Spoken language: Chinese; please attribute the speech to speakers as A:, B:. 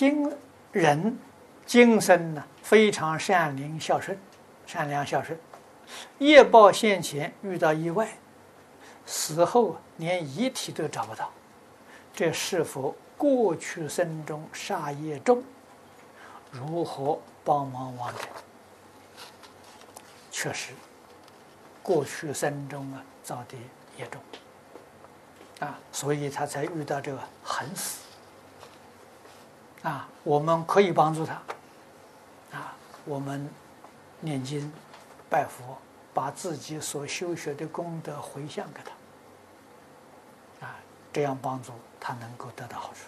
A: 今人今生呢非常善良孝顺，善良孝顺，业报现前遇到意外，死后连遗体都找不到，这是否过去生中杀业重？如何帮忙亡者？确实，过去生中啊造的业重啊，所以他才遇到这个横死啊。我们可以帮助他啊，我们念经、拜佛，把自己所修学的功德回向给他啊，这样帮助他能够得到好处。